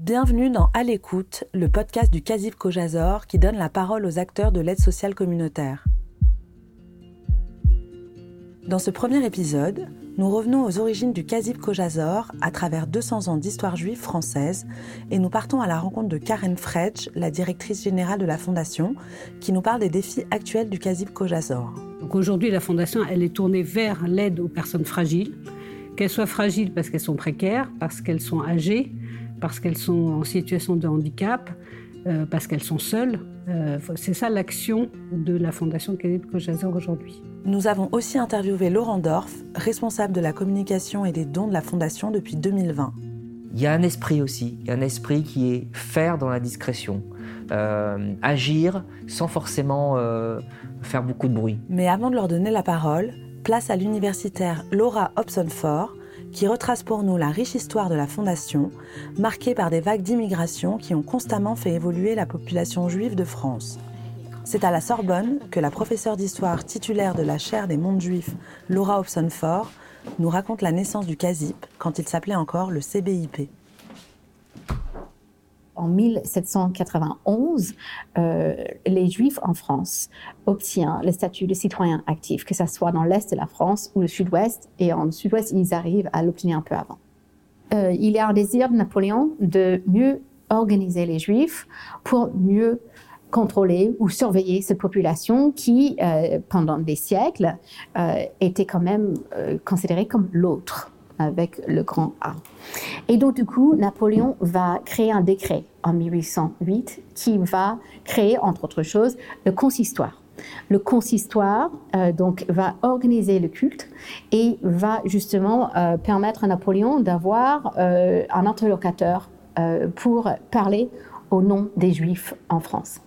Bienvenue dans À l'écoute, le podcast du CASIP Kojazor qui donne la parole aux acteurs de l'aide sociale communautaire. Dans ce premier épisode, nous revenons aux origines du CASIP Kojazor à travers 200 ans d'histoire juive française et nous partons à la rencontre de Karen Fredge, la directrice générale de la Fondation, qui nous parle des défis actuels du CASIP Kojazor. Aujourd'hui, la Fondation elle est tournée vers l'aide aux personnes fragiles, qu'elles soient fragiles parce qu'elles sont précaires, parce qu'elles sont âgées, parce qu'elles sont en situation de handicap, euh, parce qu'elles sont seules. Euh, c'est ça l'action de la Fondation Khalid Kojazor aujourd'hui. Nous avons aussi interviewé Laurent Dorf, responsable de la communication et des dons de la Fondation depuis 2020. Il y a un esprit aussi, il y a un esprit qui est faire dans la discrétion, euh, agir sans forcément faire beaucoup de bruit. Mais avant de leur donner la parole, place à l'universitaire Laura Hobson-Ford, qui retrace pour nous la riche histoire de la Fondation, marquée par des vagues d'immigration qui ont constamment fait évoluer la population juive de France. C'est à la Sorbonne que la professeure d'histoire titulaire de la chaire des mondes juifs, Laura Hobson-Ford, nous raconte la naissance du CASIP quand il s'appelait encore le CBIP en 1791, euh, les Juifs en France obtiennent le statut de citoyen actif, que ce soit dans l'Est de la France ou le Sud-Ouest, et en Sud-Ouest, ils arrivent à l'obtenir un peu avant. Euh, il y a un désir de Napoléon de mieux organiser les Juifs pour mieux contrôler ou surveiller cette population qui, euh, pendant des siècles, était quand même considérée comme l'autre avec le grand A. Et donc, du coup, Napoléon va créer un décret en 1808 qui va créer, entre autres choses, le consistoire. Le consistoire euh, donc va organiser le culte et va justement euh, permettre à Napoléon d'avoir euh, un interlocuteur pour parler au nom des Juifs en France.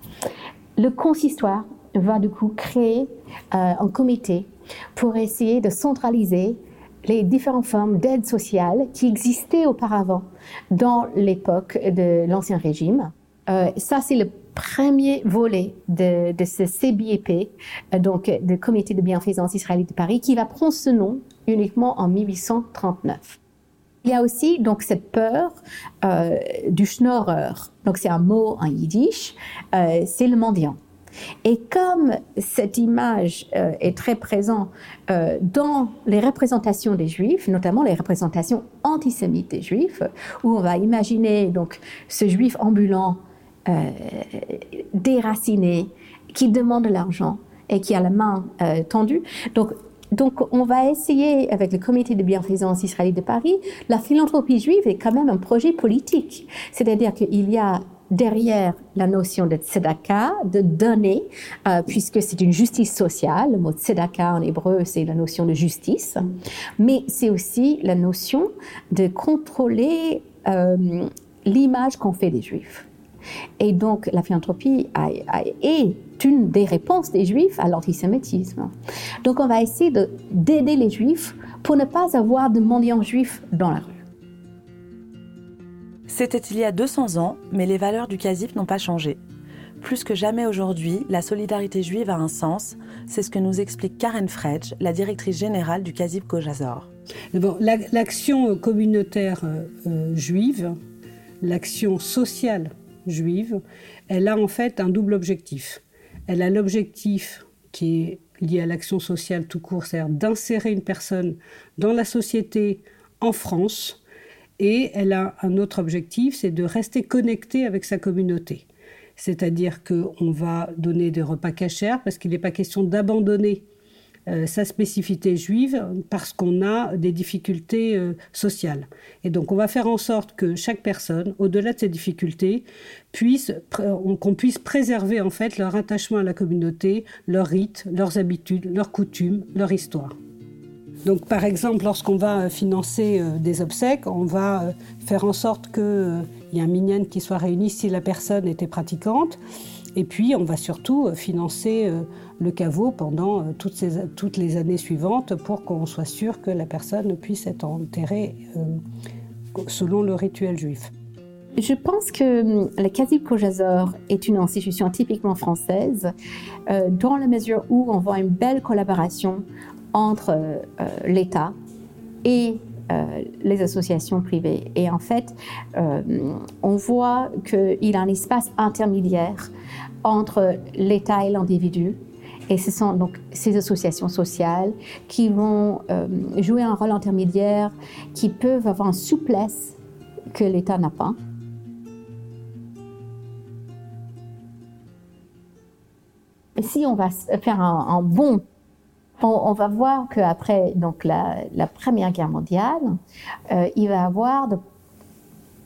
Le consistoire va du coup créer un comité pour essayer de centraliser les différentes formes d'aide sociale qui existaient auparavant dans l'époque de l'Ancien Régime. Euh, ça, c'est le premier volet de, ce CBIP, euh, donc le Comité de bienfaisance israélite de Paris, qui va prendre ce nom uniquement en 1839. Il y a aussi donc cette peur euh, du schnorrer. Donc c'est un mot en yiddish, c'est le mendiant. Et comme cette image euh, est très présente euh, dans les représentations des Juifs, notamment les représentations antisémites des Juifs, où on va imaginer donc ce Juif ambulant, euh, déraciné, qui demande de l'argent et qui a la main tendue. Donc donc, on va essayer, avec le comité de bienfaisance israélite de Paris, la philanthropie juive est quand même un projet politique. C'est-à-dire qu'il y a derrière la notion de tzedaka, de donner, euh, puisque c'est une justice sociale. Le mot tzedaka en hébreu, c'est la notion de justice. Mais c'est aussi la notion de contrôler euh, l'image qu'on fait des juifs. Et donc, la philanthropie est une des réponses des juifs à l'antisémitisme. Donc, on va essayer d'aider les juifs pour ne pas avoir de mendiants juifs dans la rue. C'était il y a 200 ans, mais les valeurs du CASIP n'ont pas changé. Plus que jamais aujourd'hui, la solidarité juive a un sens. C'est ce que nous explique Karen Fredge, la directrice générale du CASIP Kojazor. L'action communautaire euh, euh, juive, l'action sociale juive, elle a en fait un double objectif. Elle a l'objectif qui est lié à l'action sociale tout court, c'est-à-dire d'insérer une personne dans la société en France, et elle a un autre objectif, c'est de rester connectée avec sa communauté. C'est-à-dire qu'on va donner des repas cachers parce qu'il n'est pas question d'abandonner euh, sa spécificité juive parce qu'on a des difficultés euh, sociales. Et donc on va faire en sorte que chaque personne, au-delà de ces difficultés, puisse qu'on puisse préserver en fait leur attachement à la communauté, leurs rites, leurs habitudes, leurs coutumes, leur histoire. Donc, par exemple, lorsqu'on va financer euh, des obsèques, on va euh, faire en sorte qu'il euh, y ait un minyan qui soit réuni si la personne était pratiquante. Et puis, on va surtout financer le caveau pendant toutes, toutes les années suivantes pour qu'on soit sûr que la personne puisse être enterrée selon le rituel juif. Je pense que le Kasib Kojazor est une institution typiquement française, dans la mesure où on voit une belle collaboration entre euh, l'État et les associations privées. Et en fait, on voit qu'il y a un espace intermédiaire entre l'État et l'individu. Et ce sont donc ces associations sociales qui vont jouer un rôle intermédiaire, qui peuvent avoir une souplesse que l'État n'a pas. Si on va faire un, bon, on, va voir qu'après donc la, Première Guerre mondiale, euh, il va y avoir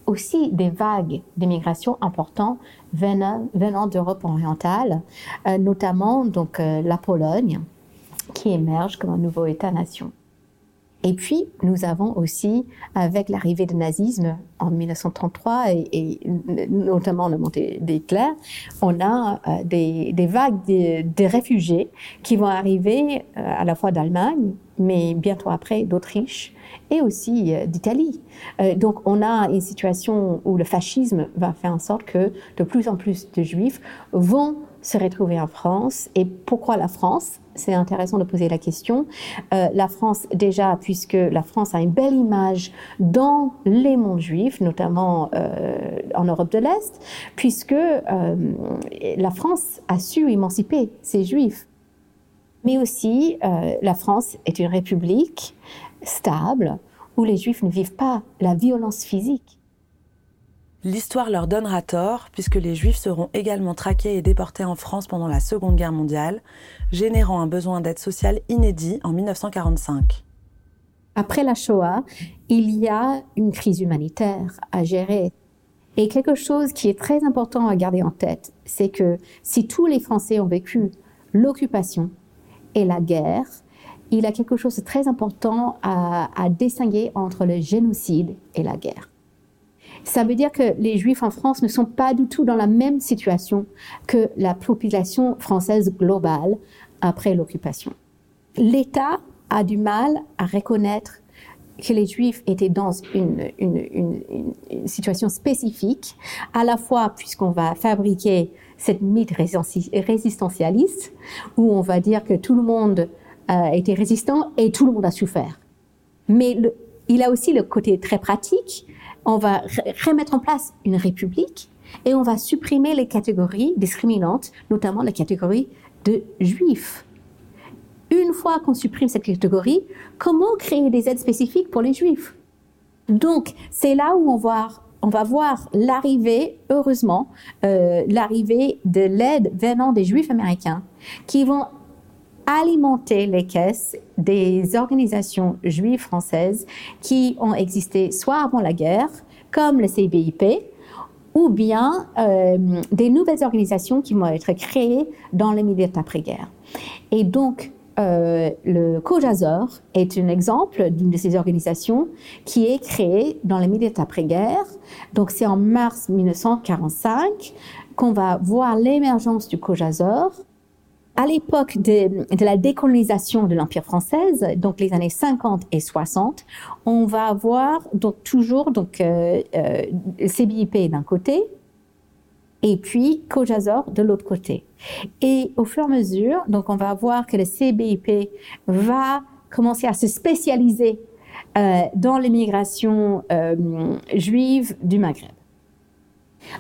aussi des vagues d'immigration importantes venant, venant d'Europe orientale, euh, notamment donc euh, la Pologne, qui émerge comme un nouveau État-nation. Et puis, nous avons aussi, avec l'arrivée du nazisme en 1933 et, notamment la montée d'Hitler, on a euh, des, vagues de, réfugiés qui vont arriver euh, à la fois d'Allemagne, mais bientôt après d'Autriche et aussi euh, d'Italie. donc, on a une situation où le fascisme va faire en sorte que de plus en plus de juifs vont se retrouver en France. Et pourquoi la France? C'est intéressant de poser la question. Euh, la France, déjà, puisque la France a une belle image dans les mondes juifs, notamment euh, en Europe de l'Est, puisque euh, la France a su émanciper ses juifs. Mais aussi, la France est une république stable où les juifs ne vivent pas la violence physique. L'histoire leur donnera tort, puisque les Juifs seront également traqués et déportés en France pendant la Seconde Guerre mondiale, générant un besoin d'aide sociale inédit en 1945. Après la Shoah, il y a une crise humanitaire à gérer. Et quelque chose qui est très important à garder en tête, c'est que si tous les Français ont vécu l'occupation et la guerre, il y a quelque chose de très important à, à distinguer entre le génocide et la guerre. Ça veut dire que les Juifs en France ne sont pas du tout dans la même situation que la population française globale après l'occupation. L'État a du mal à reconnaître que les Juifs étaient dans une, situation spécifique, à la fois puisqu'on va fabriquer cette mythe résistentialiste, où on va dire que tout le monde a été résistant et tout le monde a souffert. Mais il a aussi le côté très pratique on va remettre en place une république et on va supprimer les catégories discriminantes, notamment la catégorie de juifs. Une fois qu'on supprime cette catégorie, comment créer des aides spécifiques pour les juifs? Donc, c'est là où on va, voir l'arrivée, heureusement, euh, l'arrivée de l'aide venant des juifs américains qui vont alimenter les caisses des organisations juives françaises qui ont existé soit avant la guerre, comme le CBIP, ou bien euh, des nouvelles organisations qui vont être créées dans les milieux d'après-guerre. Et donc, euh, le COJAZOR est un exemple d'une de ces organisations qui est créée dans les milieux d'après-guerre. Donc, c'est en mars 1945 qu'on va voir l'émergence du COJAZOR à l'époque de, la décolonisation de l'Empire français, donc les années 50 et 60, on va avoir donc toujours donc euh, euh CBIP d'un côté et puis Kojazor de l'autre côté. Et au fur et à mesure, donc on va voir que le CBIP va commencer à se spécialiser euh, dans l'immigration euh, juive du Maghreb.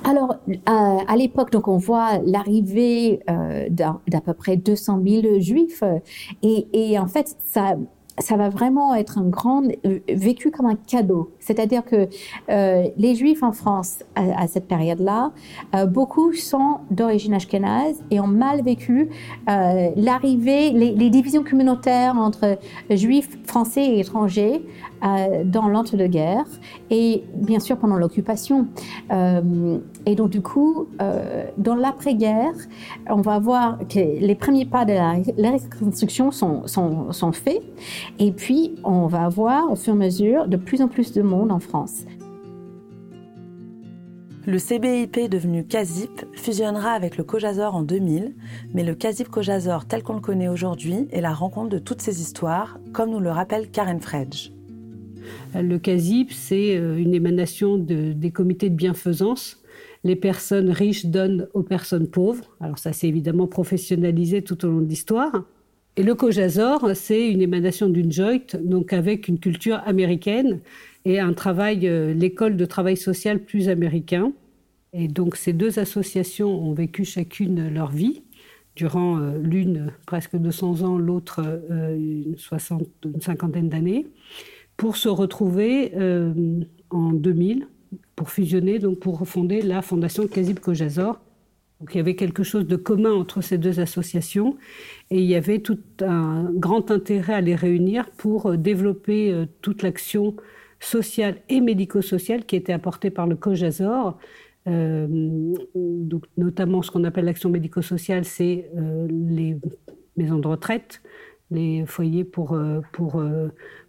Alors, à, l'époque, donc on voit l'arrivée euh, d'à peu près 200 000 juifs, et, en fait, ça, va vraiment être un grand euh, vécu comme un cadeau. C'est-à-dire que euh, les Juifs en France à, cette période-là, euh, beaucoup sont d'origine ashkénaze et ont mal vécu euh, l'arrivée, les, divisions communautaires entre Juifs français et étrangers euh, dans l'entre-deux-guerres et bien sûr pendant l'occupation. Euh, et donc du coup, dans l'après-guerre, on va voir que les premiers pas de la, reconstruction sont, sont, faits. Et puis, on va avoir au fur et à mesure de plus en plus de monde en France. Le CBIP devenu CASIP fusionnera avec le COJAZOR en 2000, mais le CASIP COJAZOR tel qu'on le connaît aujourd'hui est la rencontre de toutes ces histoires, comme nous le rappelle Karen Fredge. Le CASIP, c'est euh, une émanation des comités de bienfaisance. Les personnes riches donnent aux personnes pauvres. Alors ça s'est évidemment professionnalisé tout au long de l'histoire. Et le Cojazor, c'est une émanation d'une joint, donc avec une culture américaine et un travail, euh, l'école de travail social plus américain. Et donc ces deux associations ont vécu chacune leur vie, durant euh, l'une presque 200 ans, l'autre une cinquantaine d'années, pour se retrouver en 2000, pour fusionner, donc pour fonder la fondation Kazib Kojazor, donc il y avait quelque chose de commun entre ces deux associations et il y avait tout un grand intérêt à les réunir pour euh, développer euh, toute l'action sociale et médico-sociale qui était apportée par le. Euh, donc, notamment ce qu'on appelle l'action médico-sociale, c'est les maisons de retraite, les foyers pour,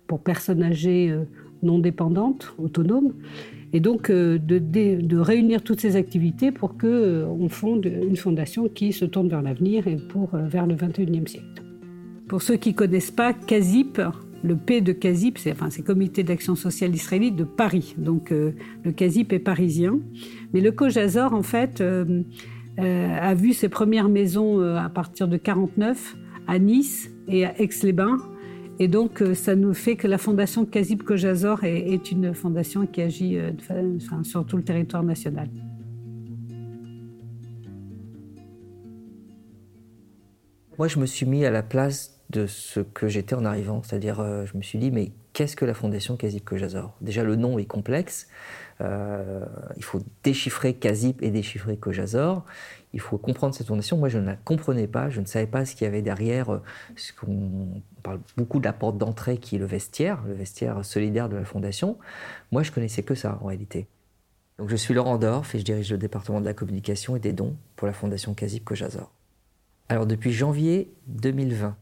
pour personnes âgées non dépendantes, autonomes et donc euh, de, réunir toutes ces activités pour qu'on euh, fonde une fondation qui se tourne vers l'avenir et pour, euh, vers le 21e siècle. Pour ceux qui ne connaissent pas, CASIP, le P de CASIP, c'est enfin, Comité d'action sociale israélite de Paris. Donc le CASIP est parisien. Mais le COJAZOR, en fait, a vu ses premières maisons à partir de 49 à Nice et à Aix-les-Bains et donc, euh, ça nous fait que la fondation Kazib Kojazor est, une fondation qui agit euh, sur tout le territoire national. Moi, je me suis mis à la place de ce que j'étais en arrivant. C'est-à-dire, euh, je me suis dit, mais qu'est-ce que la fondation Kazib Kojazor? Déjà, le nom est complexe. il faut déchiffrer Kazib et déchiffrer Kojazor il faut comprendre cette fondation. Moi, je ne la comprenais pas, je ne savais pas ce qu'il y avait derrière. Euh, ce parle beaucoup de la porte d'entrée qui est le vestiaire, le vestiaire solidaire de la fondation. Moi, je connaissais que ça en réalité. Donc, je suis Laurent Dorf et je dirige le département de la communication et des dons pour la fondation Kazib Kojazor. Alors, depuis janvier 2020,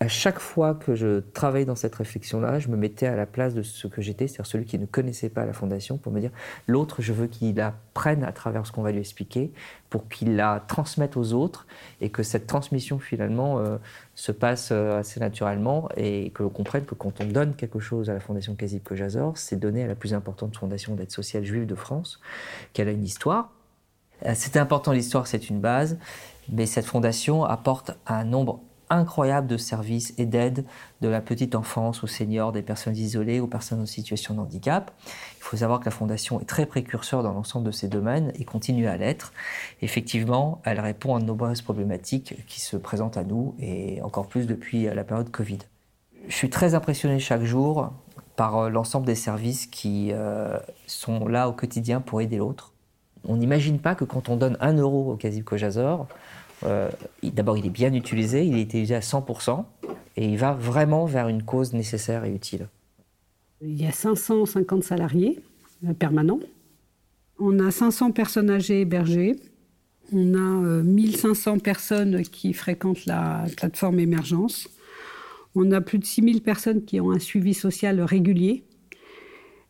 à chaque fois que je travaillais dans cette réflexion-là, je me mettais à la place de ce que j'étais, c'est-à-dire celui qui ne connaissait pas la fondation, pour me dire l'autre, je veux qu'il la prenne à travers ce qu'on va lui expliquer, pour qu'il la transmette aux autres, et que cette transmission finalement euh, se passe euh, assez naturellement, et que l'on comprenne que quand on donne quelque chose à la fondation Kazib Kojazor, c'est donner à la plus importante fondation d'aide sociale juive de France, qu'elle a une histoire. Euh, c'est important, l'histoire, c'est une base, mais cette fondation apporte un nombre incroyable de services et d'aides de la petite enfance aux seniors, des personnes isolées, aux personnes en situation de handicap. Il faut savoir que la Fondation est très précurseur dans l'ensemble de ces domaines et continue à l'être. Effectivement, elle répond à de nombreuses problématiques qui se présentent à nous et encore plus depuis la période Covid. Je suis très impressionné chaque jour par euh, l'ensemble des services qui euh, sont là au quotidien pour aider l'autre. On n'imagine pas que quand on donne un euro au Casib Kojazor, euh, d'abord, il est bien utilisé, il est utilisé à 100%, et il va vraiment vers une cause nécessaire et utile. Il y a 550 salariés euh, permanents. On a 500 personnes âgées hébergées. On a 1500 euh, personnes qui fréquentent la plateforme Émergence. On a plus de 6000 personnes qui ont un suivi social régulier.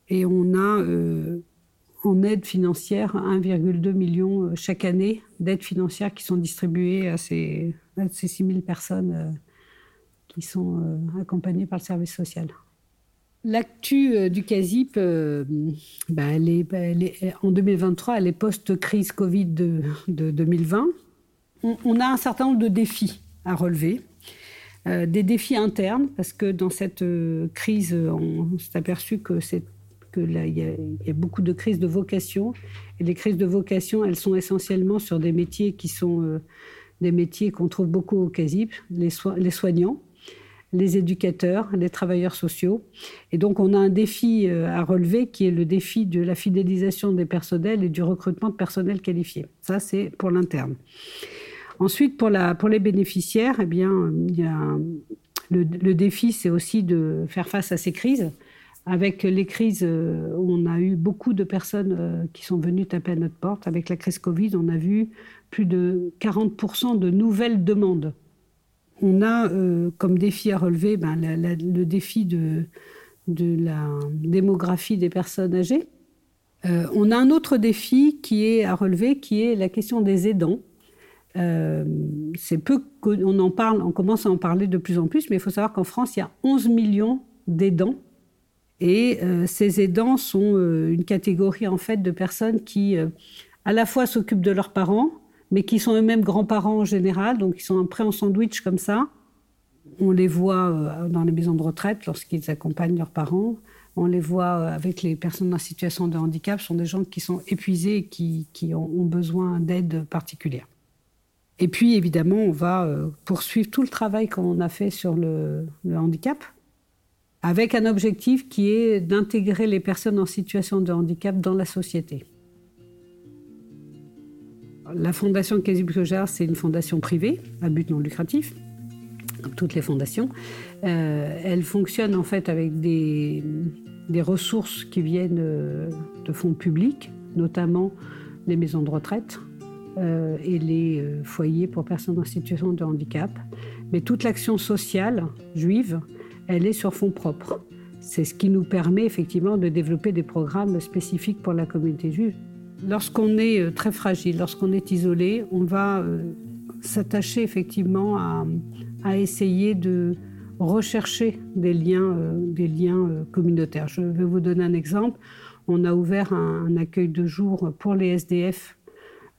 Et on a en aide financière, 1,2 million euh, chaque année d'aides financières qui sont distribuées à ces, à ces 6 000 personnes euh, qui sont euh, accompagnées par le service social. L'actu du CASIP, bah, en 2023, elle est post-crise Covid de, 2020. On, a un certain nombre de défis à relever. des défis internes, parce que dans cette crise, on s'est aperçu que c'est il y, a beaucoup de crises de vocation. Et les crises de vocation, elles sont essentiellement sur des métiers qui sont euh, des métiers qu'on trouve beaucoup au CASIP, les, les, soignants, les éducateurs, les travailleurs sociaux. Et donc, on a un défi euh, à relever qui est le défi de la fidélisation des personnels et du recrutement de personnel qualifié. Ça, c'est pour l'interne. Ensuite, pour, la, pour les bénéficiaires, eh bien, le défi, c'est aussi de faire face à ces crises avec les crises, euh, on a eu beaucoup de personnes euh, qui sont venues taper à notre porte. Avec la crise Covid, on a vu plus de 40% de nouvelles demandes. On a euh, comme défi à relever ben, le défi de, la démographie des personnes âgées. on a un autre défi qui est à relever, qui est la question des aidants. c'est peu qu'on en parle, on commence à en parler de plus en plus, mais il faut savoir qu'en France, il y a 11 millions d'aidants et euh, ces aidants sont euh, une catégorie en fait de personnes qui euh, à la fois s'occupent de leurs parents, mais qui sont eux-mêmes grands-parents en général, donc ils sont un prêt en sandwich comme ça. On les voit dans les maisons de retraite lorsqu'ils accompagnent leurs parents. On les voit avec les personnes en situation de handicap. Ce sont des gens qui sont épuisés et qui, ont besoin d'aide particulière. Et puis, évidemment, on va poursuivre tout le travail qu'on a fait sur le handicap, avec un objectif qui est d'intégrer les personnes en situation de handicap dans la société. La fondation Kazib Kojar, c'est une fondation privée à but non lucratif, comme toutes les fondations. Euh, elle fonctionne en fait avec des, ressources qui viennent euh, de fonds publics, notamment les maisons de retraite euh, et les foyers pour personnes en situation de handicap. Mais toute l'action sociale juive, elle est sur fonds propres. C'est ce qui nous permet effectivement de développer des programmes spécifiques pour la communauté juive. Lorsqu'on est euh, très fragile, lorsqu'on est isolé, on va euh, s'attacher effectivement à, essayer de rechercher des liens, euh, des liens communautaires. Je vais vous donner un exemple. On a ouvert un, accueil de jour pour les SDF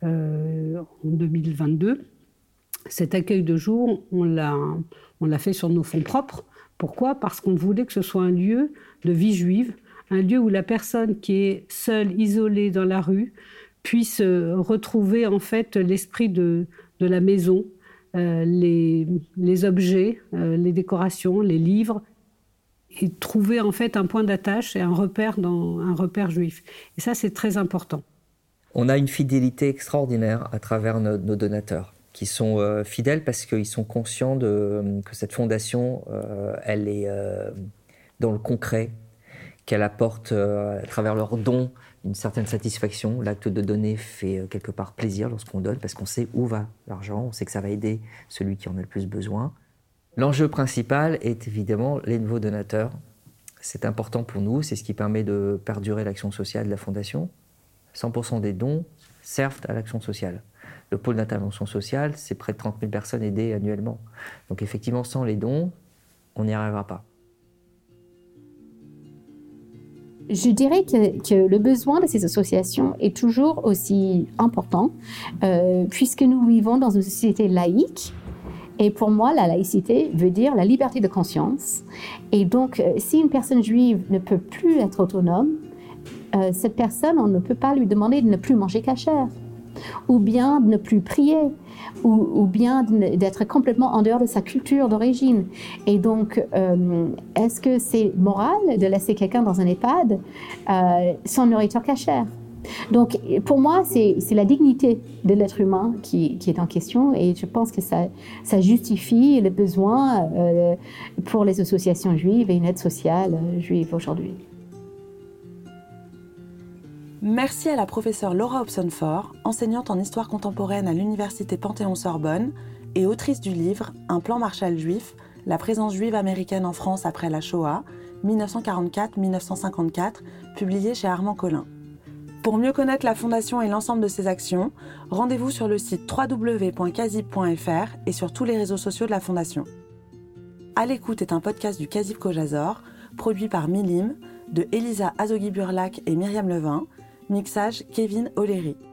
en 2022. Cet accueil de jour, on l'a fait sur nos fonds propres. Pourquoi? Parce qu'on voulait que ce soit un lieu de vie juive, un lieu où la personne qui est seule, isolée dans la rue, puisse euh, retrouver en fait l'esprit de, la maison, euh, les, objets, euh, les décorations, les livres, et trouver en fait un point d'attache et un repère dans un repère juif. Et ça, c'est très important. On a une fidélité extraordinaire à travers nos donateurs qui sont euh, fidèles parce qu'ils sont conscients de, que cette fondation, euh, elle est euh, dans le concret, qu'elle apporte à travers leurs dons une certaine satisfaction. L'acte de donner fait quelque part plaisir lorsqu'on donne parce qu'on sait où va l'argent, on sait que ça va aider celui qui en a le plus besoin. L'enjeu principal est évidemment les nouveaux donateurs. C'est important pour nous, c'est ce qui permet de perdurer l'action sociale de la fondation. 100% des dons servent à l'action sociale. Le pôle d'intervention sociale, c'est près de 30 000 personnes aidées annuellement. Donc effectivement, sans les dons, on n'y arrivera pas. Je dirais que, le besoin de ces associations est toujours aussi important, euh, puisque nous vivons dans une société laïque. Et pour moi, la laïcité veut dire la liberté de conscience. Et donc, euh, si une personne juive ne peut plus être autonome, euh, cette personne, on ne peut pas lui demander de ne plus manger cachère ou bien de ne plus prier, ou, bien d'être complètement en dehors de sa culture d'origine. Et donc, euh, est-ce que c'est moral de laisser quelqu'un dans un EHPAD euh, sans nourriture cachère donc, pour moi, c'est la dignité de l'être humain qui, est en question et je pense que ça, justifie le besoin pour les associations juives et une aide sociale juive aujourd'hui. Merci à la professeure Laura Hobson-Ford, enseignante en histoire contemporaine à l'université Panthéon-Sorbonne et autrice du livre Un plan Marshall juif, la présence juive américaine en France après la Shoah, 1944-1954, publié chez Armand Collin. Pour mieux connaître la Fondation et l'ensemble de ses actions, rendez-vous sur le site www.casib.fr et sur tous les réseaux sociaux de la Fondation. À l'écoute est un podcast du Casib Kojazor, produit par Milim, de Elisa Azogi-Burlac et Myriam Levin, Mixage Kevin O'Leary.